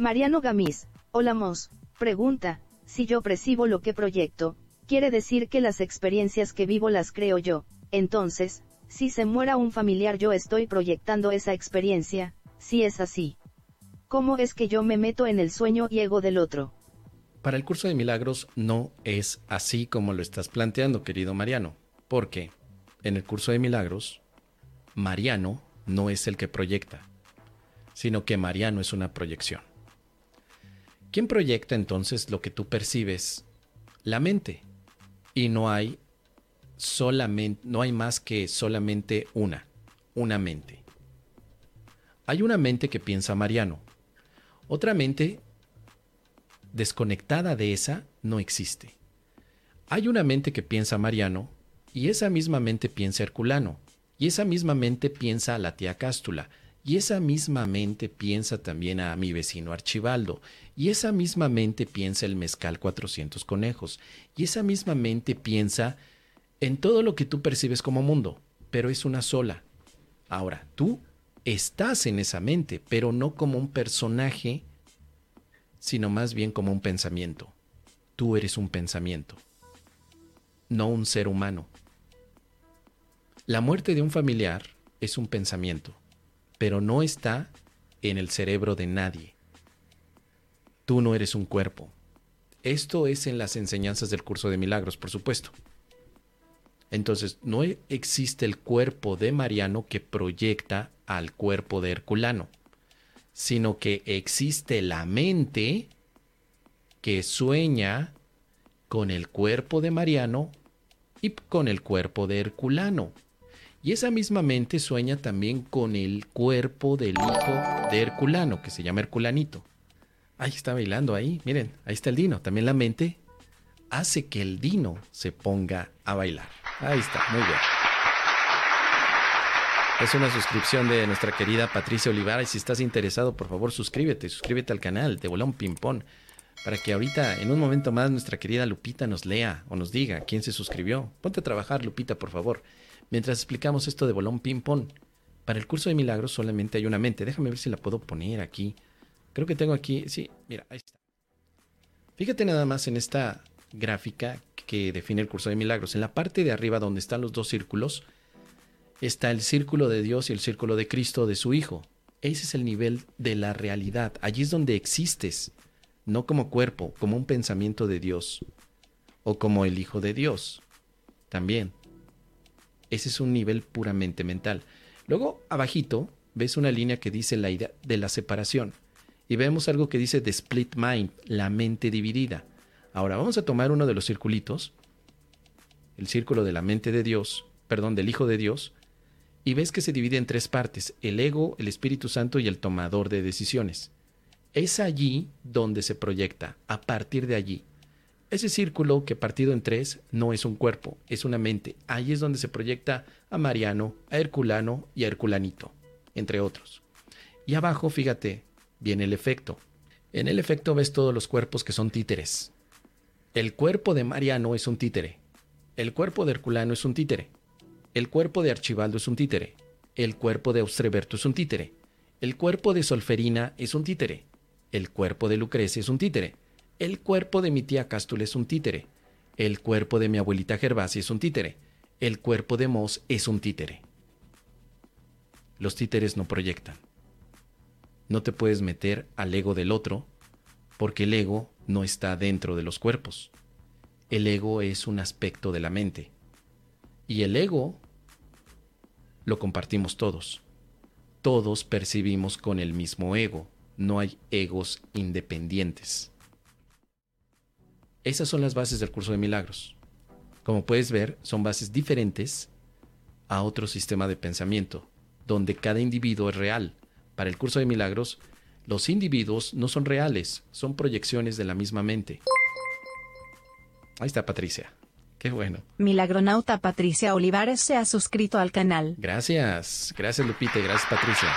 Mariano Gamis, hola Mos, pregunta, si yo percibo lo que proyecto, quiere decir que las experiencias que vivo las creo yo, entonces, si se muera un familiar yo estoy proyectando esa experiencia, si es así. ¿Cómo es que yo me meto en el sueño y ego del otro? Para el curso de milagros no es así como lo estás planteando, querido Mariano, porque en el curso de milagros, Mariano no es el que proyecta, sino que Mariano es una proyección. ¿Quién proyecta entonces lo que tú percibes? La mente. Y no hay solamente no hay más que solamente una, una mente. Hay una mente que piensa Mariano. Otra mente desconectada de esa no existe. Hay una mente que piensa Mariano y esa misma mente piensa Herculano y esa misma mente piensa la tía Cástula y esa misma mente piensa también a mi vecino Archibaldo y esa misma mente piensa el mezcal 400 conejos y esa misma mente piensa en todo lo que tú percibes como mundo, pero es una sola. Ahora, tú estás en esa mente, pero no como un personaje sino más bien como un pensamiento. Tú eres un pensamiento, no un ser humano. La muerte de un familiar es un pensamiento, pero no está en el cerebro de nadie. Tú no eres un cuerpo. Esto es en las enseñanzas del curso de milagros, por supuesto. Entonces, no existe el cuerpo de Mariano que proyecta al cuerpo de Herculano sino que existe la mente que sueña con el cuerpo de Mariano y con el cuerpo de Herculano. Y esa misma mente sueña también con el cuerpo del hijo de Herculano, que se llama Herculanito. Ahí está bailando ahí, miren, ahí está el Dino. También la mente hace que el Dino se ponga a bailar. Ahí está, muy bien. Es una suscripción de nuestra querida Patricia Olivares. Y si estás interesado, por favor, suscríbete, suscríbete al canal de Bolón Pimpón. Para que ahorita, en un momento más, nuestra querida Lupita nos lea o nos diga quién se suscribió. Ponte a trabajar, Lupita, por favor. Mientras explicamos esto de Bolón Pimpón. Para el curso de milagros solamente hay una mente. Déjame ver si la puedo poner aquí. Creo que tengo aquí. Sí, mira, ahí está. Fíjate nada más en esta gráfica que define el curso de milagros. En la parte de arriba donde están los dos círculos, está el círculo de Dios y el círculo de Cristo de su Hijo. Ese es el nivel de la realidad. Allí es donde existes, no como cuerpo, como un pensamiento de Dios o como el Hijo de Dios. También. Ese es un nivel puramente mental. Luego, abajito, ves una línea que dice la idea de la separación. Y vemos algo que dice the split mind, la mente dividida. Ahora, vamos a tomar uno de los circulitos, el círculo de la mente de Dios, perdón, del Hijo de Dios, y ves que se divide en tres partes, el ego, el Espíritu Santo y el tomador de decisiones. Es allí donde se proyecta, a partir de allí. Ese círculo que partido en tres no es un cuerpo, es una mente. Allí es donde se proyecta a Mariano, a Herculano y a Herculanito, entre otros. Y abajo, fíjate, viene el efecto. En el efecto ves todos los cuerpos que son títeres. El cuerpo de Mariano es un títere. El cuerpo de Herculano es un títere. El cuerpo de Archibaldo es un títere. El cuerpo de Austreberto es un títere. El cuerpo de Solferina es un títere. El cuerpo de Lucrecia es un títere. El cuerpo de mi tía Cástula es un títere. El cuerpo de mi abuelita Gervasia es un títere. El cuerpo de Mos es un títere. Los títeres no proyectan. No te puedes meter al ego del otro porque el ego no está dentro de los cuerpos. El ego es un aspecto de la mente. Y el ego lo compartimos todos. Todos percibimos con el mismo ego. No hay egos independientes. Esas son las bases del curso de milagros. Como puedes ver, son bases diferentes a otro sistema de pensamiento, donde cada individuo es real. Para el curso de milagros, los individuos no son reales, son proyecciones de la misma mente. Ahí está Patricia. Qué bueno. Milagronauta Patricia Olivares se ha suscrito al canal. Gracias, gracias Lupita y gracias Patricia.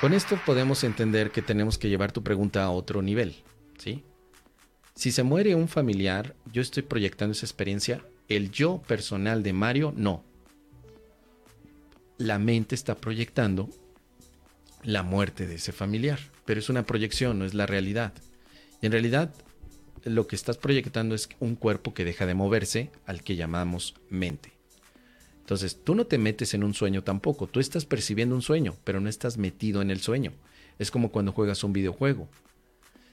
Con esto podemos entender que tenemos que llevar tu pregunta a otro nivel, ¿sí? Si se muere un familiar, yo estoy proyectando esa experiencia. El yo personal de Mario, no. La mente está proyectando la muerte de ese familiar, pero es una proyección, no es la realidad. Y en realidad lo que estás proyectando es un cuerpo que deja de moverse al que llamamos mente. Entonces, tú no te metes en un sueño tampoco, tú estás percibiendo un sueño, pero no estás metido en el sueño. Es como cuando juegas un videojuego.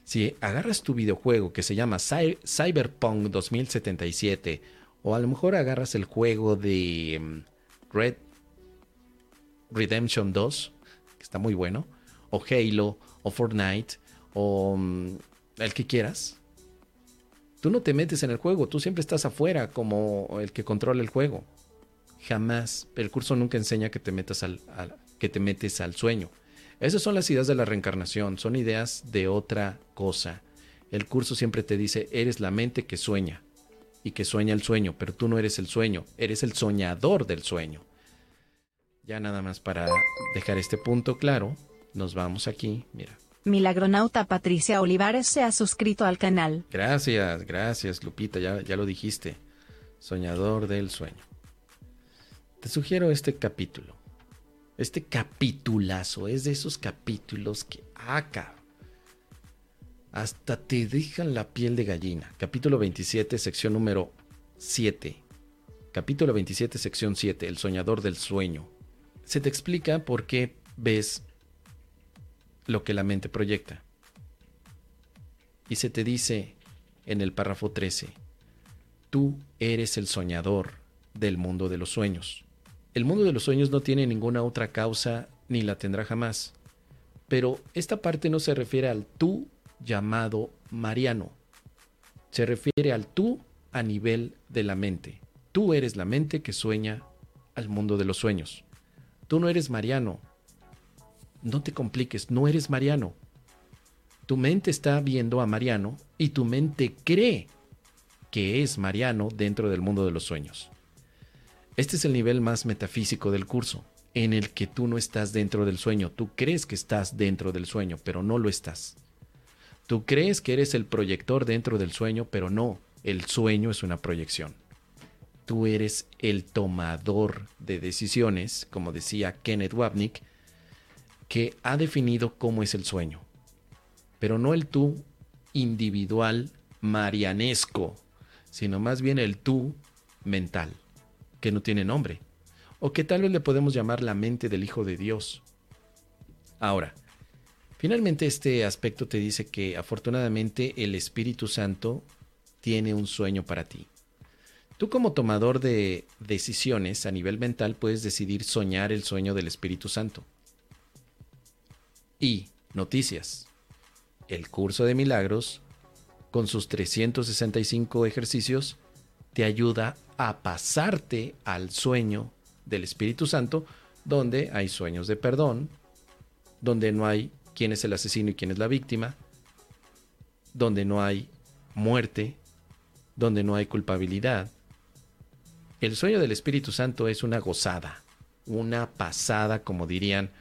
Si agarras tu videojuego que se llama Cyberpunk 2077, o a lo mejor agarras el juego de mm, Red Redemption 2, que está muy bueno, o Halo, o Fortnite, o mm, el que quieras, tú no te metes en el juego, tú siempre estás afuera como el que controla el juego. Jamás, el curso nunca enseña que te metas al, que te metes al sueño. Esas son las ideas de la reencarnación, son ideas de otra cosa. El curso siempre te dice, eres la mente que sueña y que sueña el sueño, pero tú no eres el sueño, eres el soñador del sueño. Ya nada más para dejar este punto claro, nos vamos aquí, mira. Milagronauta Patricia Olivares se ha suscrito al canal. Gracias, gracias Lupita, ya, ya lo dijiste. Soñador del sueño. Te sugiero este capítulo. Este capitulazo es de esos capítulos que acá hasta te dejan la piel de gallina. Capítulo 27, sección número 7. Capítulo 27, sección 7, El soñador del sueño. Se te explica por qué ves lo que la mente proyecta. Y se te dice en el párrafo 13, tú eres el soñador del mundo de los sueños. El mundo de los sueños no tiene ninguna otra causa ni la tendrá jamás. Pero esta parte no se refiere al tú llamado Mariano. Se refiere al tú a nivel de la mente. Tú eres la mente que sueña al mundo de los sueños. Tú no eres Mariano. No te compliques, no eres Mariano. Tu mente está viendo a Mariano y tu mente cree que es Mariano dentro del mundo de los sueños. Este es el nivel más metafísico del curso, en el que tú no estás dentro del sueño, tú crees que estás dentro del sueño, pero no lo estás. Tú crees que eres el proyector dentro del sueño, pero no, el sueño es una proyección. Tú eres el tomador de decisiones, como decía Kenneth Wapnick, que ha definido cómo es el sueño, pero no el tú individual marianesco, sino más bien el tú mental que no tiene nombre, o que tal vez le podemos llamar la mente del Hijo de Dios. Ahora, finalmente este aspecto te dice que afortunadamente el Espíritu Santo tiene un sueño para ti. Tú como tomador de decisiones a nivel mental puedes decidir soñar el sueño del Espíritu Santo. Y noticias. El curso de milagros, con sus 365 ejercicios, te ayuda a pasarte al sueño del Espíritu Santo, donde hay sueños de perdón, donde no hay quién es el asesino y quién es la víctima, donde no hay muerte, donde no hay culpabilidad. El sueño del Espíritu Santo es una gozada, una pasada, como dirían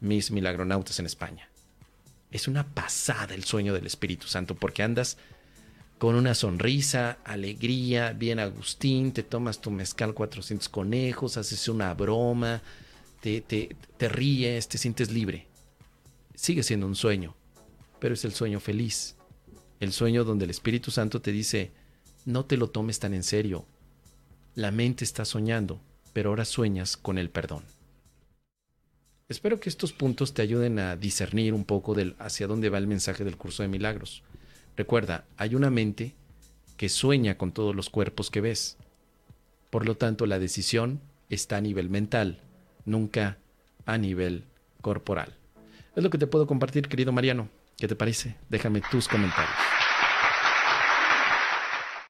mis milagronautas en España. Es una pasada el sueño del Espíritu Santo porque andas con una sonrisa, alegría, bien Agustín, te tomas tu mezcal 400 conejos, haces una broma, te, te, te ríes, te sientes libre. Sigue siendo un sueño, pero es el sueño feliz. El sueño donde el Espíritu Santo te dice, no te lo tomes tan en serio. La mente está soñando, pero ahora sueñas con el perdón. Espero que estos puntos te ayuden a discernir un poco del hacia dónde va el mensaje del curso de milagros. Recuerda, hay una mente que sueña con todos los cuerpos que ves. Por lo tanto, la decisión está a nivel mental, nunca a nivel corporal. Es lo que te puedo compartir, querido Mariano. ¿Qué te parece? Déjame tus comentarios.